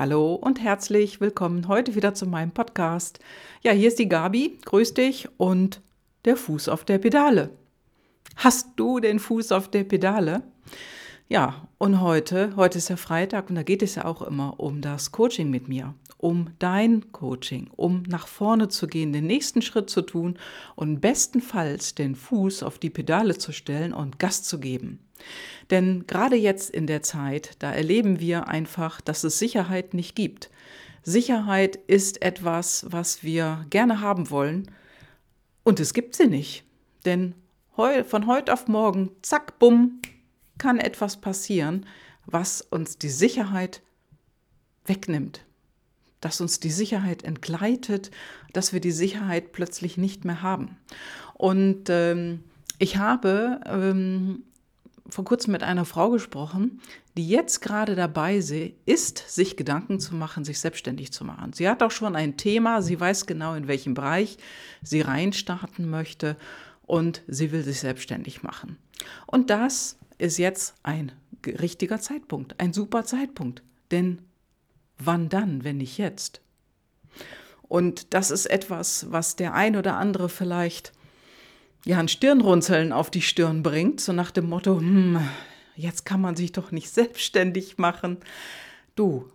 Hallo und herzlich willkommen heute wieder zu meinem Podcast. Ja, hier ist die Gabi, grüß dich und der Fuß auf der Pedale. Hast du den Fuß auf der Pedale? Ja, und heute, heute ist ja Freitag und da geht es ja auch immer um das Coaching mit mir, um dein Coaching, um nach vorne zu gehen, den nächsten Schritt zu tun und bestenfalls den Fuß auf die Pedale zu stellen und Gas zu geben. Denn gerade jetzt in der Zeit, da erleben wir einfach, dass es Sicherheit nicht gibt. Sicherheit ist etwas, was wir gerne haben wollen und es gibt sie nicht. Denn von heute auf morgen, zack, bumm, kann etwas passieren, was uns die Sicherheit wegnimmt, dass uns die Sicherheit entgleitet, dass wir die Sicherheit plötzlich nicht mehr haben. Und ähm, ich habe ähm, vor kurzem mit einer Frau gesprochen, die jetzt gerade dabei ist, sich Gedanken zu machen, sich selbstständig zu machen. Sie hat auch schon ein Thema, sie weiß genau, in welchem Bereich sie reinstarten möchte und sie will sich selbstständig machen. Und das ist jetzt ein richtiger Zeitpunkt, ein super Zeitpunkt. Denn wann dann, wenn nicht jetzt? Und das ist etwas, was der ein oder andere vielleicht ja ein Stirnrunzeln auf die Stirn bringt, so nach dem Motto, hm, jetzt kann man sich doch nicht selbstständig machen. Du,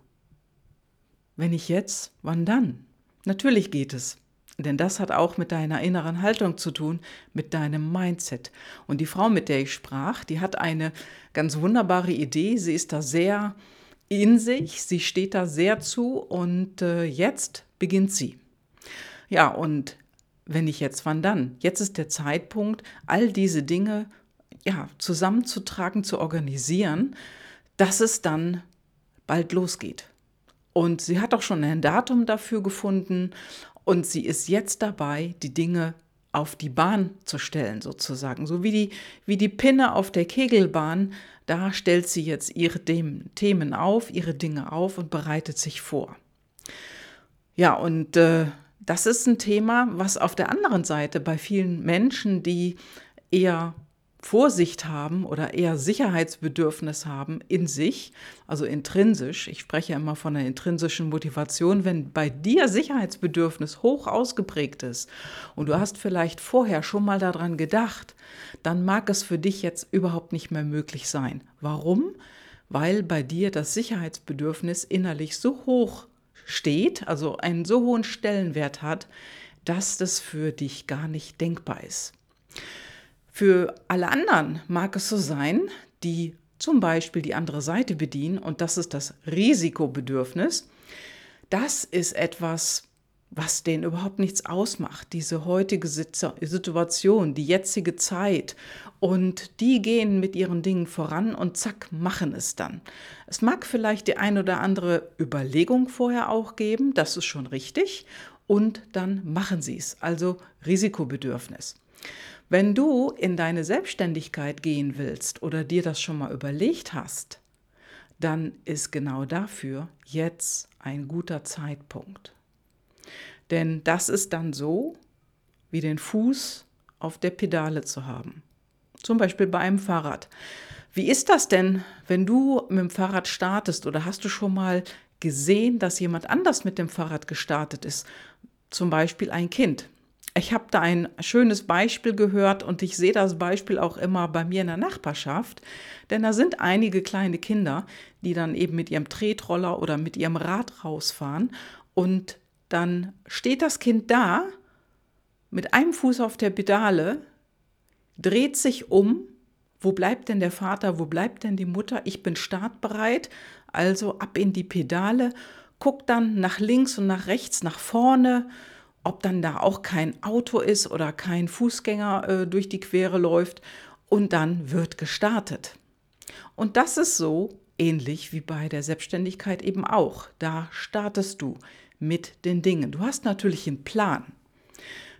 wenn nicht jetzt, wann dann? Natürlich geht es. Denn das hat auch mit deiner inneren Haltung zu tun, mit deinem Mindset. Und die Frau, mit der ich sprach, die hat eine ganz wunderbare Idee. Sie ist da sehr in sich, sie steht da sehr zu und äh, jetzt beginnt sie. Ja, und wenn nicht jetzt, wann dann? Jetzt ist der Zeitpunkt, all diese Dinge ja, zusammenzutragen, zu organisieren, dass es dann bald losgeht. Und sie hat auch schon ein Datum dafür gefunden und sie ist jetzt dabei, die Dinge auf die Bahn zu stellen, sozusagen. So wie die, wie die Pinne auf der Kegelbahn, da stellt sie jetzt ihre Themen auf, ihre Dinge auf und bereitet sich vor. Ja, und äh, das ist ein Thema, was auf der anderen Seite bei vielen Menschen, die eher Vorsicht haben oder eher Sicherheitsbedürfnis haben in sich, also intrinsisch. Ich spreche immer von einer intrinsischen Motivation. Wenn bei dir Sicherheitsbedürfnis hoch ausgeprägt ist und du hast vielleicht vorher schon mal daran gedacht, dann mag es für dich jetzt überhaupt nicht mehr möglich sein. Warum? Weil bei dir das Sicherheitsbedürfnis innerlich so hoch steht, also einen so hohen Stellenwert hat, dass das für dich gar nicht denkbar ist. Für alle anderen mag es so sein, die zum Beispiel die andere Seite bedienen, und das ist das Risikobedürfnis. Das ist etwas, was denen überhaupt nichts ausmacht, diese heutige Situation, die jetzige Zeit. Und die gehen mit ihren Dingen voran und zack, machen es dann. Es mag vielleicht die ein oder andere Überlegung vorher auch geben, das ist schon richtig, und dann machen sie es, also Risikobedürfnis. Wenn du in deine Selbstständigkeit gehen willst oder dir das schon mal überlegt hast, dann ist genau dafür jetzt ein guter Zeitpunkt. Denn das ist dann so, wie den Fuß auf der Pedale zu haben. Zum Beispiel bei einem Fahrrad. Wie ist das denn, wenn du mit dem Fahrrad startest oder hast du schon mal gesehen, dass jemand anders mit dem Fahrrad gestartet ist? Zum Beispiel ein Kind. Ich habe da ein schönes Beispiel gehört und ich sehe das Beispiel auch immer bei mir in der Nachbarschaft, denn da sind einige kleine Kinder, die dann eben mit ihrem Tretroller oder mit ihrem Rad rausfahren und dann steht das Kind da mit einem Fuß auf der Pedale, dreht sich um, wo bleibt denn der Vater, wo bleibt denn die Mutter? Ich bin startbereit, also ab in die Pedale, guckt dann nach links und nach rechts, nach vorne, ob dann da auch kein Auto ist oder kein Fußgänger äh, durch die Quere läuft und dann wird gestartet. Und das ist so ähnlich wie bei der Selbstständigkeit eben auch. Da startest du mit den Dingen. Du hast natürlich einen Plan.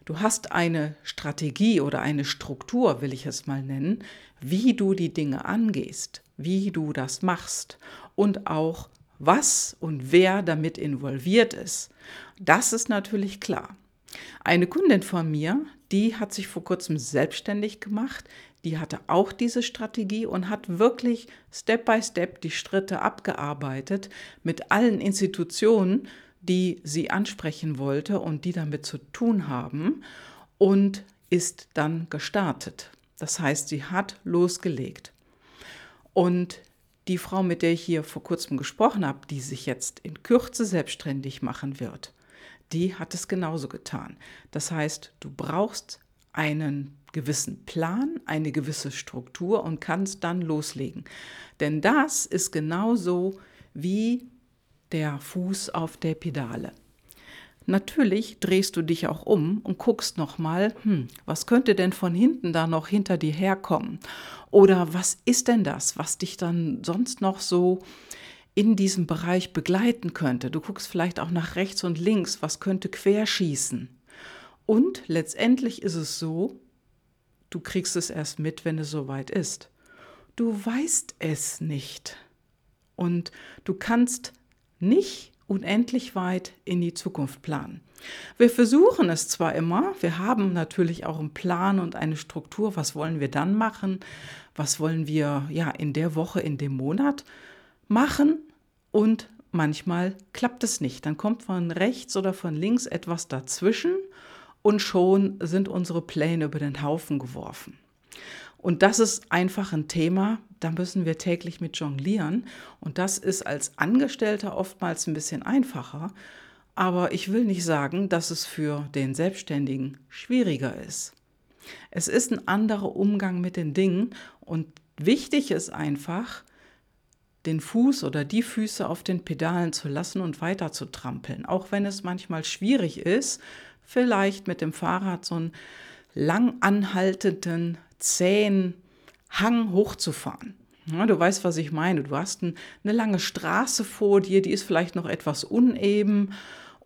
Du hast eine Strategie oder eine Struktur, will ich es mal nennen, wie du die Dinge angehst, wie du das machst und auch was und wer damit involviert ist. Das ist natürlich klar. Eine Kundin von mir, die hat sich vor kurzem selbstständig gemacht, die hatte auch diese Strategie und hat wirklich Step by Step die Schritte abgearbeitet mit allen Institutionen, die sie ansprechen wollte und die damit zu tun haben und ist dann gestartet. Das heißt, sie hat losgelegt. Und die Frau, mit der ich hier vor kurzem gesprochen habe, die sich jetzt in Kürze selbstständig machen wird, die hat es genauso getan. Das heißt, du brauchst einen gewissen Plan, eine gewisse Struktur und kannst dann loslegen. Denn das ist genauso wie der Fuß auf der Pedale. Natürlich drehst du dich auch um und guckst nochmal, hm, was könnte denn von hinten da noch hinter dir herkommen? Oder was ist denn das, was dich dann sonst noch so in diesem Bereich begleiten könnte? Du guckst vielleicht auch nach rechts und links, was könnte querschießen? Und letztendlich ist es so, du kriegst es erst mit, wenn es soweit ist. Du weißt es nicht. Und du kannst nicht unendlich weit in die Zukunft planen. Wir versuchen es zwar immer, wir haben natürlich auch einen Plan und eine Struktur, was wollen wir dann machen, was wollen wir ja in der Woche, in dem Monat machen und manchmal klappt es nicht. Dann kommt von rechts oder von links etwas dazwischen und schon sind unsere Pläne über den Haufen geworfen. Und das ist einfach ein Thema, da müssen wir täglich mit jonglieren. Und das ist als Angestellter oftmals ein bisschen einfacher. Aber ich will nicht sagen, dass es für den Selbstständigen schwieriger ist. Es ist ein anderer Umgang mit den Dingen und wichtig ist einfach, den Fuß oder die Füße auf den Pedalen zu lassen und weiter zu trampeln. Auch wenn es manchmal schwierig ist, vielleicht mit dem Fahrrad so einen lang anhaltenden zähen Hang hochzufahren. Ja, du weißt, was ich meine. Du hast ein, eine lange Straße vor dir, die ist vielleicht noch etwas uneben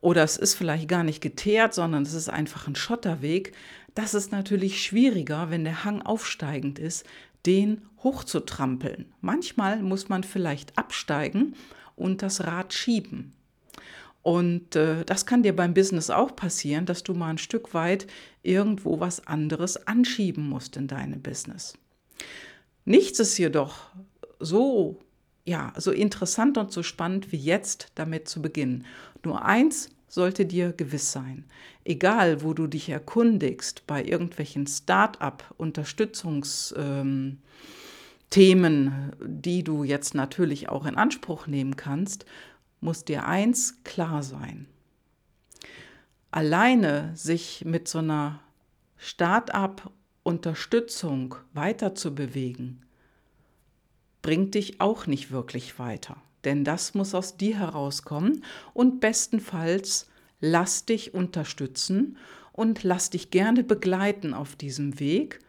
oder es ist vielleicht gar nicht geteert, sondern es ist einfach ein Schotterweg. Das ist natürlich schwieriger, wenn der Hang aufsteigend ist, den hochzutrampeln. Manchmal muss man vielleicht absteigen und das Rad schieben. Und äh, das kann dir beim Business auch passieren, dass du mal ein Stück weit irgendwo was anderes anschieben musst in deinem Business. Nichts ist jedoch so, ja, so interessant und so spannend wie jetzt damit zu beginnen. Nur eins sollte dir gewiss sein. Egal, wo du dich erkundigst, bei irgendwelchen Start-up-Unterstützungsthemen, ähm, die du jetzt natürlich auch in Anspruch nehmen kannst, muss dir eins klar sein. Alleine sich mit so einer Start-up-Unterstützung weiterzubewegen, bringt dich auch nicht wirklich weiter. Denn das muss aus dir herauskommen und bestenfalls lass dich unterstützen und lass dich gerne begleiten auf diesem Weg,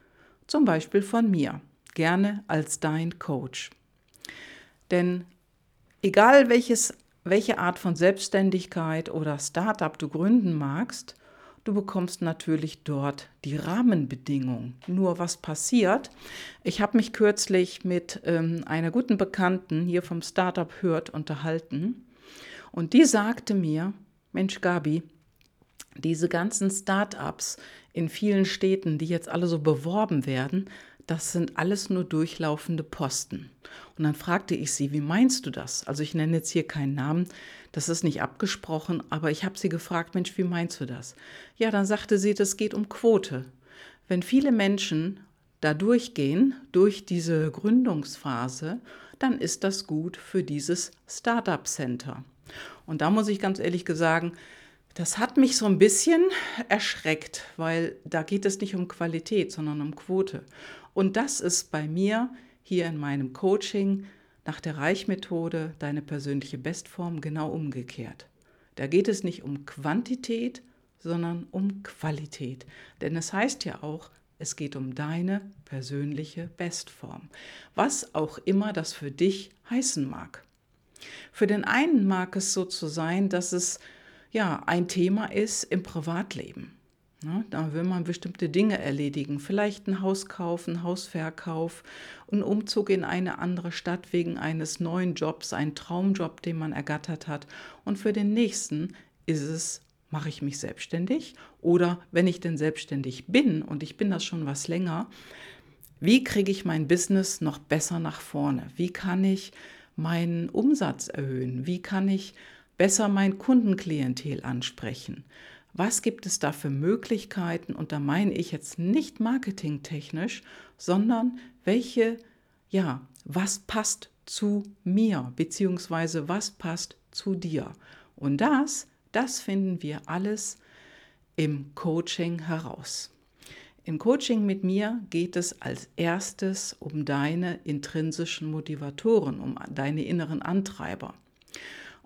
zum Beispiel von mir, gerne als dein Coach. Denn egal welches welche Art von Selbstständigkeit oder Startup du gründen magst, du bekommst natürlich dort die Rahmenbedingungen. Nur was passiert? Ich habe mich kürzlich mit ähm, einer guten Bekannten hier vom Startup Hört unterhalten und die sagte mir, Mensch Gabi, diese ganzen Startups in vielen Städten, die jetzt alle so beworben werden, das sind alles nur durchlaufende Posten. Und dann fragte ich sie, wie meinst du das? Also ich nenne jetzt hier keinen Namen, das ist nicht abgesprochen, aber ich habe sie gefragt, Mensch, wie meinst du das? Ja, dann sagte sie, das geht um Quote. Wenn viele Menschen da durchgehen, durch diese Gründungsphase, dann ist das gut für dieses Startup Center. Und da muss ich ganz ehrlich sagen, das hat mich so ein bisschen erschreckt, weil da geht es nicht um Qualität, sondern um Quote. Und das ist bei mir hier in meinem Coaching nach der Reichmethode deine persönliche Bestform genau umgekehrt. Da geht es nicht um Quantität, sondern um Qualität. Denn es heißt ja auch, es geht um deine persönliche Bestform. Was auch immer das für dich heißen mag. Für den einen mag es so zu sein, dass es ja ein Thema ist im Privatleben. Ne, da will man bestimmte Dinge erledigen, vielleicht ein Haus kaufen, Hausverkauf, einen Umzug in eine andere Stadt wegen eines neuen Jobs, ein Traumjob, den man ergattert hat. Und für den nächsten ist es, mache ich mich selbstständig oder wenn ich denn selbstständig bin und ich bin das schon was länger, Wie kriege ich mein Business noch besser nach vorne? Wie kann ich meinen Umsatz erhöhen? Wie kann ich besser mein Kundenklientel ansprechen? Was gibt es da für Möglichkeiten? Und da meine ich jetzt nicht marketingtechnisch, sondern welche, ja, was passt zu mir, beziehungsweise was passt zu dir? Und das, das finden wir alles im Coaching heraus. Im Coaching mit mir geht es als erstes um deine intrinsischen Motivatoren, um deine inneren Antreiber.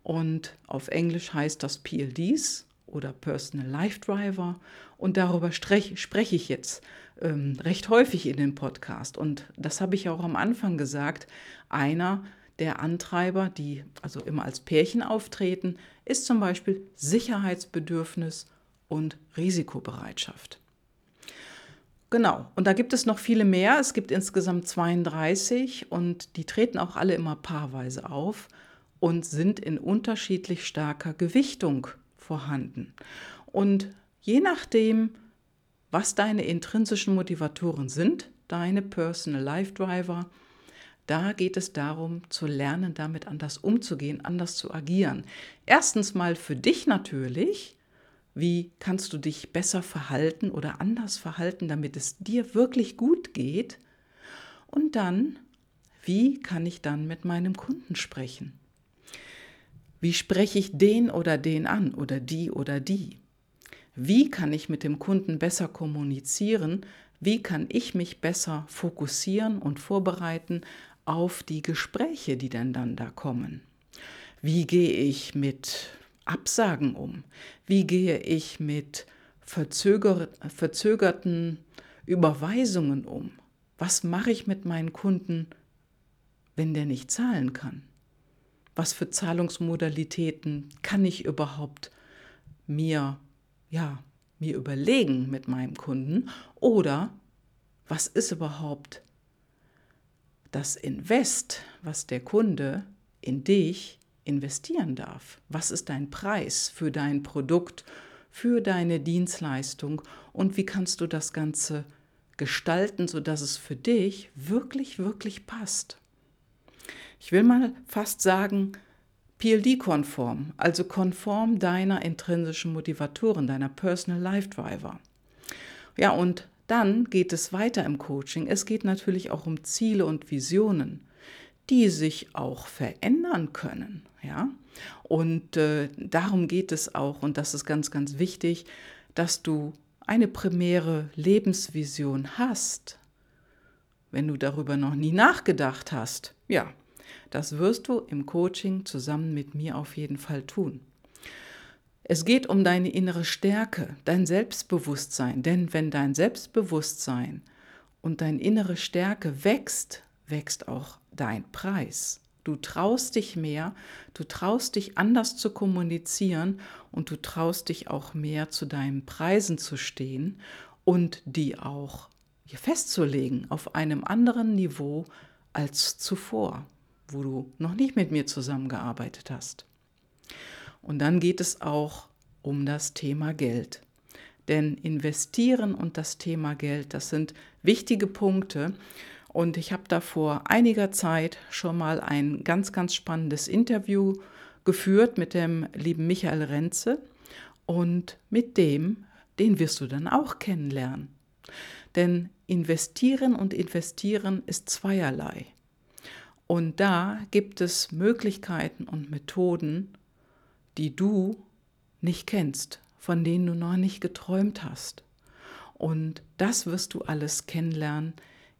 Und auf Englisch heißt das PLDs oder Personal Life Driver. Und darüber spreche ich jetzt ähm, recht häufig in dem Podcast. Und das habe ich auch am Anfang gesagt. Einer der Antreiber, die also immer als Pärchen auftreten, ist zum Beispiel Sicherheitsbedürfnis und Risikobereitschaft. Genau, und da gibt es noch viele mehr. Es gibt insgesamt 32 und die treten auch alle immer paarweise auf und sind in unterschiedlich starker Gewichtung vorhanden. Und je nachdem, was deine intrinsischen Motivatoren sind, deine Personal Life Driver, da geht es darum zu lernen, damit anders umzugehen, anders zu agieren. Erstens mal für dich natürlich, wie kannst du dich besser verhalten oder anders verhalten, damit es dir wirklich gut geht? Und dann, wie kann ich dann mit meinem Kunden sprechen? Wie spreche ich den oder den an oder die oder die? Wie kann ich mit dem Kunden besser kommunizieren? Wie kann ich mich besser fokussieren und vorbereiten auf die Gespräche, die denn dann da kommen? Wie gehe ich mit Absagen um? Wie gehe ich mit verzöger verzögerten Überweisungen um? Was mache ich mit meinen Kunden, wenn der nicht zahlen kann? Was für Zahlungsmodalitäten kann ich überhaupt mir, ja, mir überlegen mit meinem Kunden? Oder was ist überhaupt das Invest, was der Kunde in dich investieren darf. Was ist dein Preis für dein Produkt, für deine Dienstleistung und wie kannst du das Ganze gestalten, sodass es für dich wirklich, wirklich passt. Ich will mal fast sagen, PLD-konform, also konform deiner intrinsischen Motivatoren, deiner Personal Life Driver. Ja, und dann geht es weiter im Coaching. Es geht natürlich auch um Ziele und Visionen die sich auch verändern können. Ja? Und äh, darum geht es auch, und das ist ganz, ganz wichtig, dass du eine primäre Lebensvision hast. Wenn du darüber noch nie nachgedacht hast, ja, das wirst du im Coaching zusammen mit mir auf jeden Fall tun. Es geht um deine innere Stärke, dein Selbstbewusstsein, denn wenn dein Selbstbewusstsein und deine innere Stärke wächst, wächst auch dein Preis. Du traust dich mehr, du traust dich anders zu kommunizieren und du traust dich auch mehr zu deinen Preisen zu stehen und die auch festzulegen auf einem anderen Niveau als zuvor, wo du noch nicht mit mir zusammengearbeitet hast. Und dann geht es auch um das Thema Geld. Denn investieren und das Thema Geld, das sind wichtige Punkte. Und ich habe da vor einiger Zeit schon mal ein ganz, ganz spannendes Interview geführt mit dem lieben Michael Renze. Und mit dem, den wirst du dann auch kennenlernen. Denn investieren und investieren ist zweierlei. Und da gibt es Möglichkeiten und Methoden, die du nicht kennst, von denen du noch nicht geträumt hast. Und das wirst du alles kennenlernen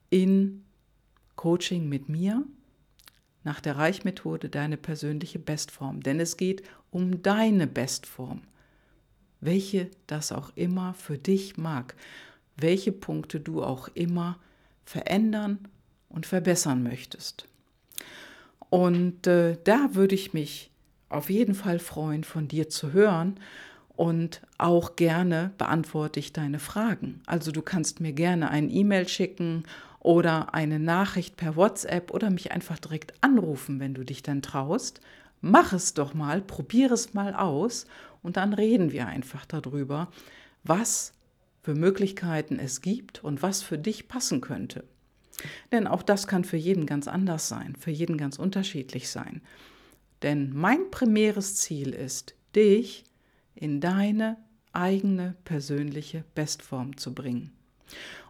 in Coaching mit mir nach der Reichmethode deine persönliche Bestform. Denn es geht um deine Bestform, welche das auch immer für dich mag, welche Punkte du auch immer verändern und verbessern möchtest. Und äh, da würde ich mich auf jeden Fall freuen, von dir zu hören. Und auch gerne beantworte ich deine Fragen. Also du kannst mir gerne ein E-Mail schicken oder eine Nachricht per WhatsApp oder mich einfach direkt anrufen, wenn du dich dann traust. Mach es doch mal, probiere es mal aus und dann reden wir einfach darüber, was für Möglichkeiten es gibt und was für dich passen könnte. Denn auch das kann für jeden ganz anders sein, für jeden ganz unterschiedlich sein. Denn mein primäres Ziel ist, dich in deine eigene persönliche Bestform zu bringen.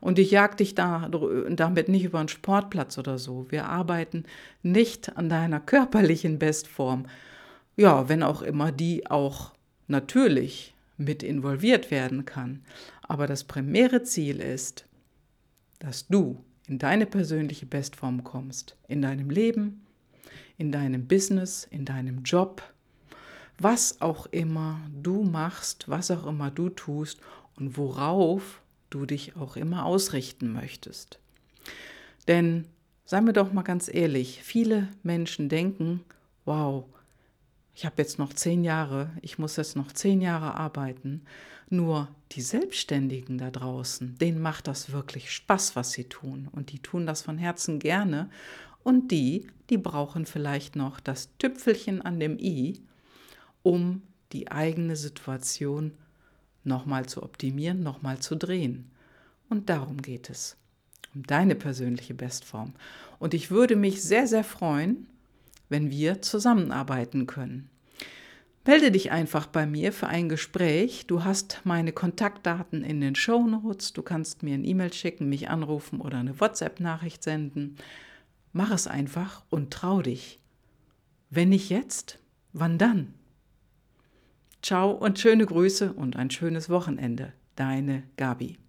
Und ich jag dich da, damit nicht über einen Sportplatz oder so. Wir arbeiten nicht an deiner körperlichen Bestform. Ja, wenn auch immer die auch natürlich mit involviert werden kann. Aber das primäre Ziel ist, dass du in deine persönliche Bestform kommst. In deinem Leben, in deinem Business, in deinem Job, was auch immer du machst, was auch immer du tust und worauf du dich auch immer ausrichten möchtest. Denn, seien wir doch mal ganz ehrlich, viele Menschen denken, wow, ich habe jetzt noch zehn Jahre, ich muss jetzt noch zehn Jahre arbeiten. Nur die Selbstständigen da draußen, denen macht das wirklich Spaß, was sie tun. Und die tun das von Herzen gerne. Und die, die brauchen vielleicht noch das Tüpfelchen an dem i, um die eigene Situation nochmal zu optimieren, nochmal zu drehen. Und darum geht es, um deine persönliche Bestform. Und ich würde mich sehr, sehr freuen, wenn wir zusammenarbeiten können. Melde dich einfach bei mir für ein Gespräch. Du hast meine Kontaktdaten in den Show Notes. Du kannst mir ein E-Mail schicken, mich anrufen oder eine WhatsApp-Nachricht senden. Mach es einfach und trau dich. Wenn nicht jetzt, wann dann? Ciao und schöne Grüße und ein schönes Wochenende. Deine Gabi.